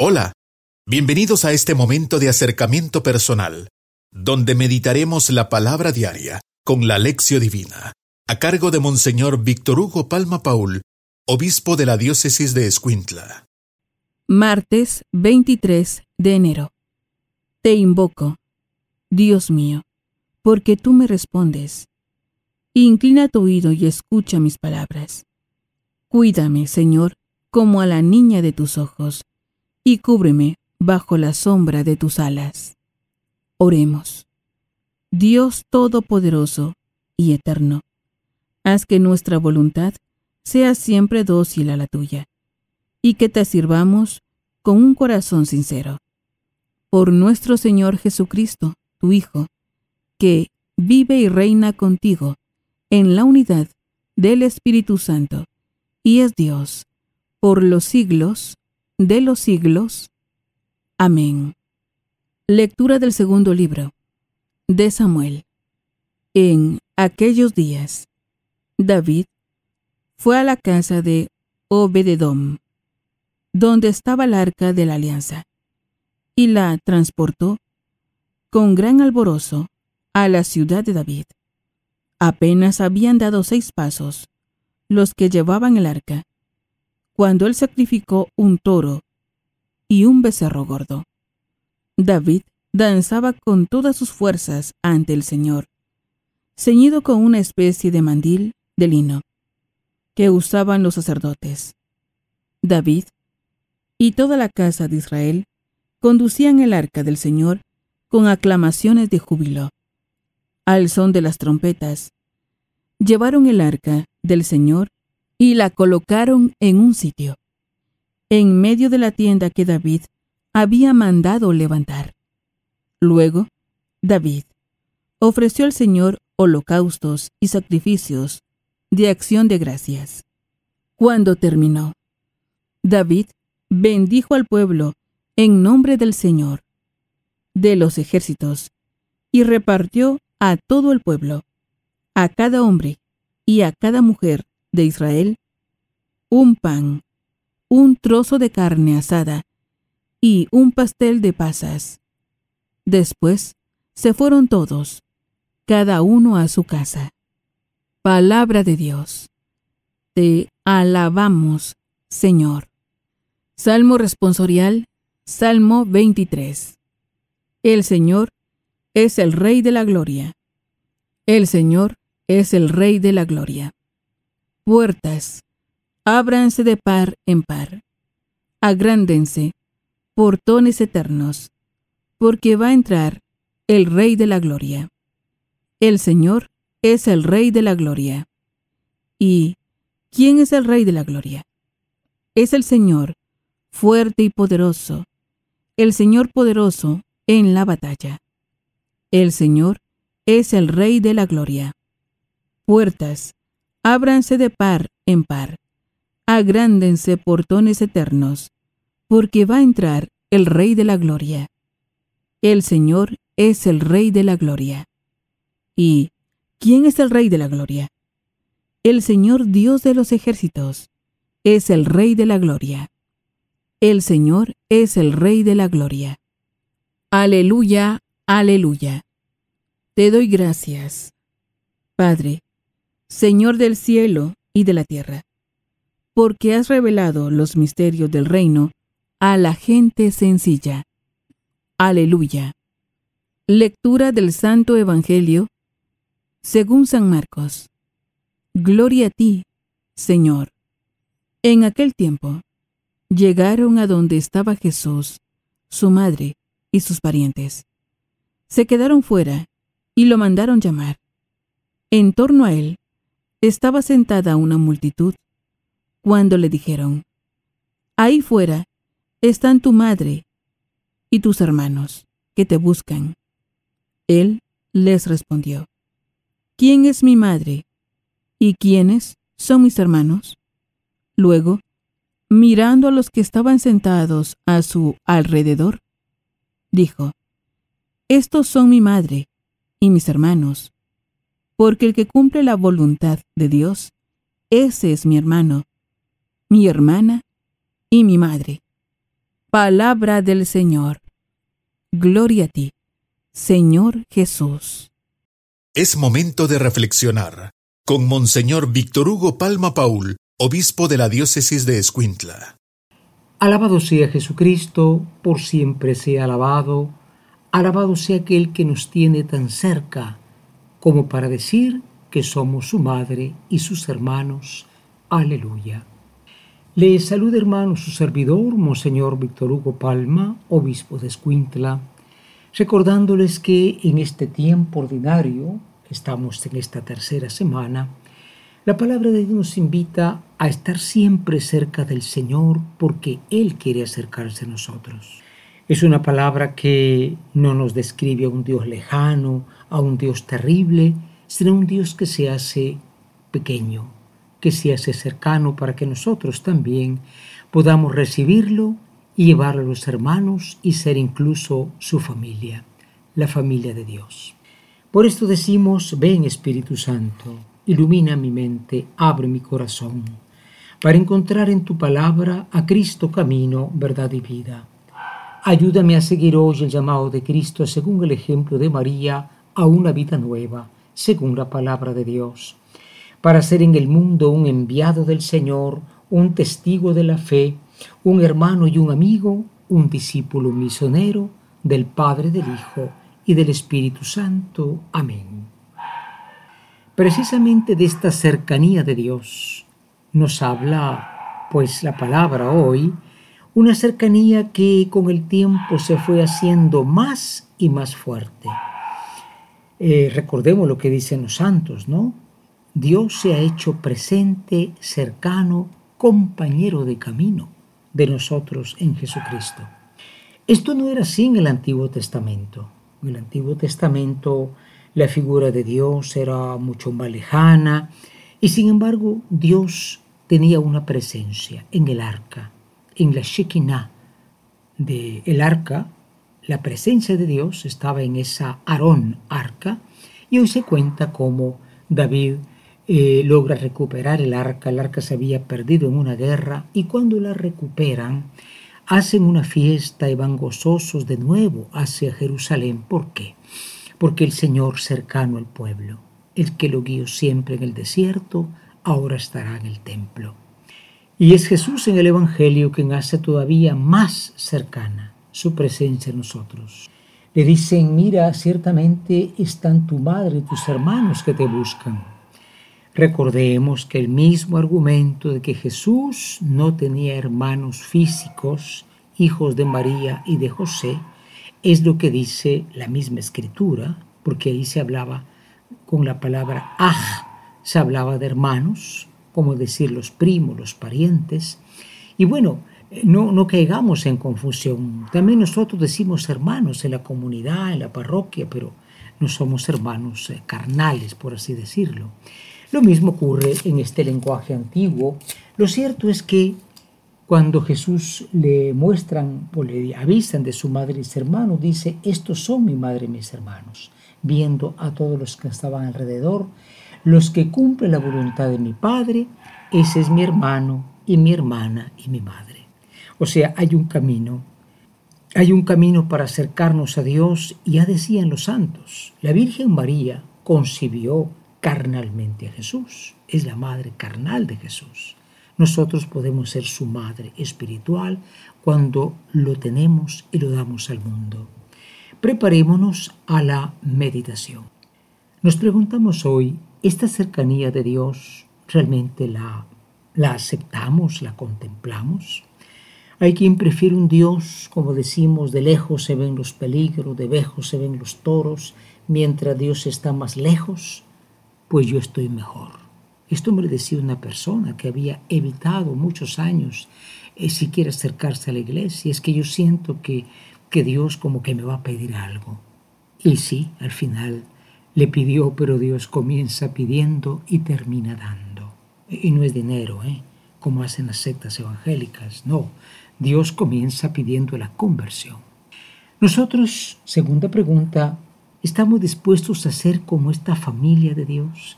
Hola, bienvenidos a este momento de acercamiento personal, donde meditaremos la palabra diaria con la lección divina, a cargo de Monseñor Víctor Hugo Palma Paul, obispo de la diócesis de Escuintla. Martes 23 de enero. Te invoco, Dios mío, porque tú me respondes. Inclina tu oído y escucha mis palabras. Cuídame, Señor, como a la niña de tus ojos y cúbreme bajo la sombra de tus alas. Oremos. Dios Todopoderoso y Eterno, haz que nuestra voluntad sea siempre dócil a la tuya, y que te sirvamos con un corazón sincero. Por nuestro Señor Jesucristo, tu Hijo, que vive y reina contigo en la unidad del Espíritu Santo, y es Dios, por los siglos de los siglos. Amén. Lectura del segundo libro de Samuel. En aquellos días, David fue a la casa de Obededom, donde estaba el arca de la alianza, y la transportó con gran alborozo a la ciudad de David. Apenas habían dado seis pasos los que llevaban el arca, cuando él sacrificó un toro y un becerro gordo. David danzaba con todas sus fuerzas ante el Señor, ceñido con una especie de mandil de lino que usaban los sacerdotes. David y toda la casa de Israel conducían el arca del Señor con aclamaciones de júbilo. Al son de las trompetas, llevaron el arca del Señor y la colocaron en un sitio, en medio de la tienda que David había mandado levantar. Luego, David ofreció al Señor holocaustos y sacrificios de acción de gracias. Cuando terminó, David bendijo al pueblo en nombre del Señor, de los ejércitos, y repartió a todo el pueblo, a cada hombre y a cada mujer de Israel, un pan, un trozo de carne asada y un pastel de pasas. Después se fueron todos, cada uno a su casa. Palabra de Dios. Te alabamos, Señor. Salmo responsorial, Salmo 23. El Señor es el Rey de la Gloria. El Señor es el Rey de la Gloria puertas, ábranse de par en par, agrándense, portones eternos, porque va a entrar el Rey de la Gloria. El Señor es el Rey de la Gloria. ¿Y quién es el Rey de la Gloria? Es el Señor, fuerte y poderoso, el Señor poderoso en la batalla. El Señor es el Rey de la Gloria. Puertas, ábranse de par en par, agrándense portones eternos, porque va a entrar el Rey de la Gloria. El Señor es el Rey de la Gloria. ¿Y quién es el Rey de la Gloria? El Señor Dios de los ejércitos es el Rey de la Gloria. El Señor es el Rey de la Gloria. Aleluya, aleluya. Te doy gracias, Padre, Señor del cielo y de la tierra, porque has revelado los misterios del reino a la gente sencilla. Aleluya. Lectura del Santo Evangelio según San Marcos. Gloria a ti, Señor. En aquel tiempo, llegaron a donde estaba Jesús, su madre y sus parientes. Se quedaron fuera y lo mandaron llamar. En torno a él estaba sentada una multitud, cuando le dijeron, Ahí fuera están tu madre y tus hermanos, que te buscan. Él les respondió, ¿quién es mi madre y quiénes son mis hermanos? Luego, mirando a los que estaban sentados a su alrededor, dijo, Estos son mi madre y mis hermanos porque el que cumple la voluntad de Dios, ese es mi hermano, mi hermana y mi madre. Palabra del Señor. Gloria a ti, Señor Jesús. Es momento de reflexionar con Monseñor Víctor Hugo Palma Paul, obispo de la diócesis de Escuintla. Alabado sea Jesucristo, por siempre sea alabado. Alabado sea aquel que nos tiene tan cerca como para decir que somos su madre y sus hermanos. Aleluya. Le saluda hermano su servidor, Monseñor Víctor Hugo Palma, obispo de Escuintla, recordándoles que en este tiempo ordinario, estamos en esta tercera semana, la palabra de Dios nos invita a estar siempre cerca del Señor porque Él quiere acercarse a nosotros. Es una palabra que no nos describe a un Dios lejano, a un Dios terrible, sino un Dios que se hace pequeño, que se hace cercano para que nosotros también podamos recibirlo y llevarlo a los hermanos y ser incluso su familia, la familia de Dios. Por esto decimos, ven Espíritu Santo, ilumina mi mente, abre mi corazón, para encontrar en tu palabra a Cristo camino, verdad y vida. Ayúdame a seguir hoy el llamado de Cristo según el ejemplo de María a una vida nueva, según la palabra de Dios para ser en el mundo un enviado del Señor, un testigo de la fe, un hermano y un amigo, un discípulo misionero del Padre, del Hijo y del Espíritu Santo. Amén. Precisamente de esta cercanía de Dios nos habla, pues, la palabra hoy, una cercanía que con el tiempo se fue haciendo más y más fuerte. Eh, recordemos lo que dicen los santos, ¿no? Dios se ha hecho presente, cercano, compañero de camino de nosotros en Jesucristo. Esto no era así en el Antiguo Testamento. En el Antiguo Testamento la figura de Dios era mucho más lejana y sin embargo Dios tenía una presencia en el arca, en la Shekinah del el arca. La presencia de Dios estaba en esa Aarón arca y hoy se cuenta como David eh, logra recuperar el arca. El arca se había perdido en una guerra y cuando la recuperan, hacen una fiesta y van gozosos de nuevo hacia Jerusalén. ¿Por qué? Porque el Señor cercano al pueblo, el que lo guió siempre en el desierto, ahora estará en el templo. Y es Jesús en el Evangelio quien hace todavía más cercana su presencia en nosotros. Le dicen, mira, ciertamente están tu madre y tus hermanos que te buscan. Recordemos que el mismo argumento de que Jesús no tenía hermanos físicos, hijos de María y de José, es lo que dice la misma escritura, porque ahí se hablaba con la palabra aj, se hablaba de hermanos, como decir los primos, los parientes. Y bueno, no, no caigamos en confusión. También nosotros decimos hermanos en la comunidad, en la parroquia, pero no somos hermanos eh, carnales, por así decirlo. Lo mismo ocurre en este lenguaje antiguo. Lo cierto es que cuando Jesús le muestran o le avisan de su madre y su hermano, dice, estos son mi madre y mis hermanos, viendo a todos los que estaban alrededor, los que cumplen la voluntad de mi Padre, ese es mi hermano y mi hermana y mi madre. O sea, hay un camino, hay un camino para acercarnos a Dios, y ya decían los santos, la Virgen María concibió carnalmente a Jesús, es la madre carnal de Jesús. Nosotros podemos ser su madre espiritual cuando lo tenemos y lo damos al mundo. Preparémonos a la meditación. Nos preguntamos hoy, ¿esta cercanía de Dios realmente la, la aceptamos, la contemplamos? Hay quien prefiere un Dios, como decimos, de lejos se ven los peligros, de lejos se ven los toros, mientras Dios está más lejos pues yo estoy mejor. Esto me lo decía una persona que había evitado muchos años eh, siquiera acercarse a la iglesia. Es que yo siento que, que Dios como que me va a pedir algo. Y sí, al final le pidió, pero Dios comienza pidiendo y termina dando. Y no es dinero, ¿eh? como hacen las sectas evangélicas. No, Dios comienza pidiendo la conversión. Nosotros, segunda pregunta, ¿Estamos dispuestos a ser como esta familia de Dios?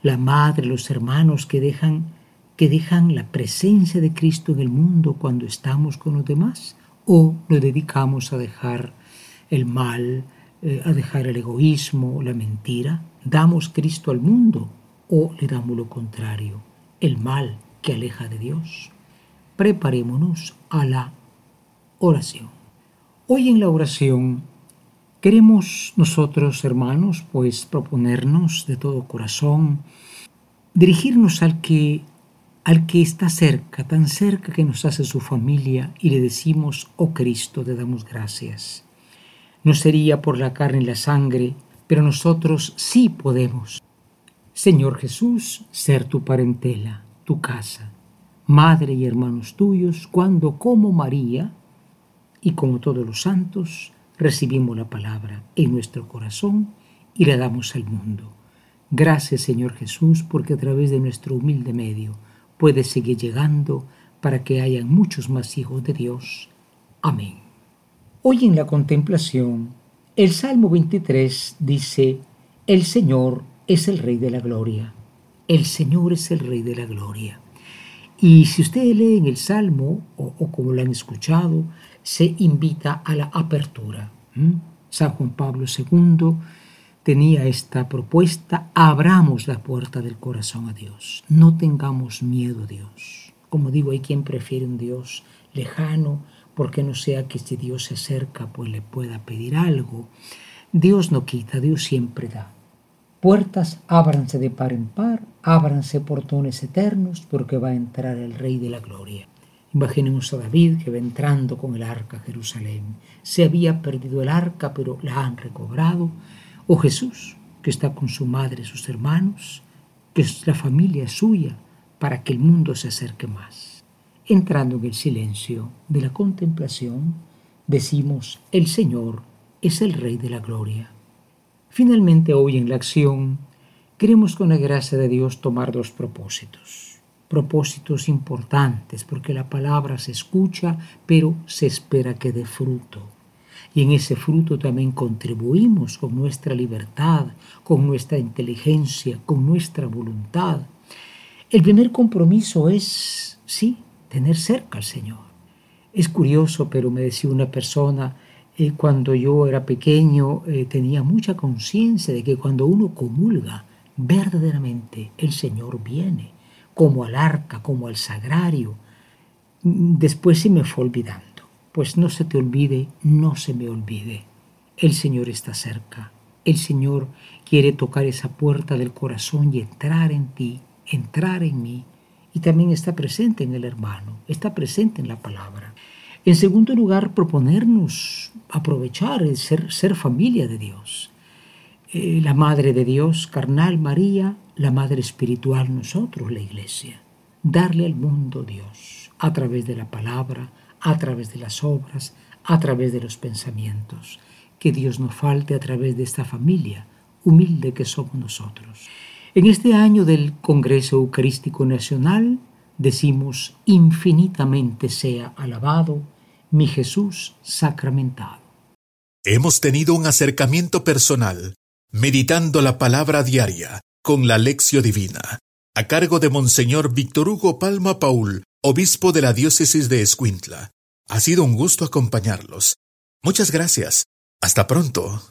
La madre, los hermanos que dejan, que dejan la presencia de Cristo en el mundo cuando estamos con los demás. o nos dedicamos a dejar el mal, eh, a dejar el egoísmo, la mentira? ¿Damos Cristo al mundo o le damos lo contrario, el mal que aleja de Dios? Preparémonos a la oración. Hoy en la oración queremos nosotros, hermanos, pues proponernos de todo corazón dirigirnos al que al que está cerca, tan cerca que nos hace su familia, y le decimos, oh Cristo, te damos gracias. No sería por la carne y la sangre, pero nosotros sí podemos. Señor Jesús, ser tu parentela, tu casa, madre y hermanos tuyos, cuando como María y como todos los santos, recibimos la palabra en nuestro corazón y la damos al mundo. Gracias Señor Jesús, porque a través de nuestro humilde medio, puede seguir llegando para que haya muchos más hijos de Dios. Amén. Hoy en la contemplación, el Salmo 23 dice, El Señor es el Rey de la Gloria. El Señor es el Rey de la Gloria. Y si ustedes leen el Salmo, o, como lo han escuchado, se invita a la apertura. San Juan Pablo II tenía esta propuesta, abramos la puerta del corazón a Dios, no tengamos miedo a Dios. Como digo, hay quien prefiere un Dios lejano, porque no sea que si Dios se acerca, pues le pueda pedir algo. Dios no quita, Dios siempre da. Puertas ábranse de par en par, ábranse portones eternos, porque va a entrar el Rey de la Gloria. Imaginemos a David que va entrando con el arca a Jerusalén. Se había perdido el arca, pero la han recobrado o Jesús, que está con su madre y sus hermanos, que es la familia suya, para que el mundo se acerque más. Entrando en el silencio de la contemplación, decimos, el Señor es el Rey de la Gloria. Finalmente, hoy en la acción, queremos con la gracia de Dios tomar dos propósitos. Propósitos importantes, porque la palabra se escucha, pero se espera que dé fruto y en ese fruto también contribuimos con nuestra libertad, con nuestra inteligencia, con nuestra voluntad. El primer compromiso es, sí, tener cerca al Señor. Es curioso, pero me decía una persona, eh, cuando yo era pequeño eh, tenía mucha conciencia de que cuando uno comulga, verdaderamente el Señor viene, como al arca, como al sagrario. Después sí me fue olvidando. Pues no se te olvide, no se me olvide. El Señor está cerca. El Señor quiere tocar esa puerta del corazón y entrar en ti, entrar en mí. Y también está presente en el hermano, está presente en la palabra. En segundo lugar, proponernos aprovechar el ser, ser familia de Dios. Eh, la Madre de Dios, carnal María, la Madre espiritual nosotros, la Iglesia. Darle al mundo Dios a través de la palabra, a través de las obras, a través de los pensamientos. Que Dios nos falte a través de esta familia humilde que somos nosotros. En este año del Congreso Eucarístico Nacional decimos infinitamente sea alabado mi Jesús sacramentado. Hemos tenido un acercamiento personal, meditando la palabra diaria con la lección divina, a cargo de Monseñor Víctor Hugo Palma Paul, obispo de la diócesis de Escuintla. Ha sido un gusto acompañarlos. Muchas gracias. Hasta pronto.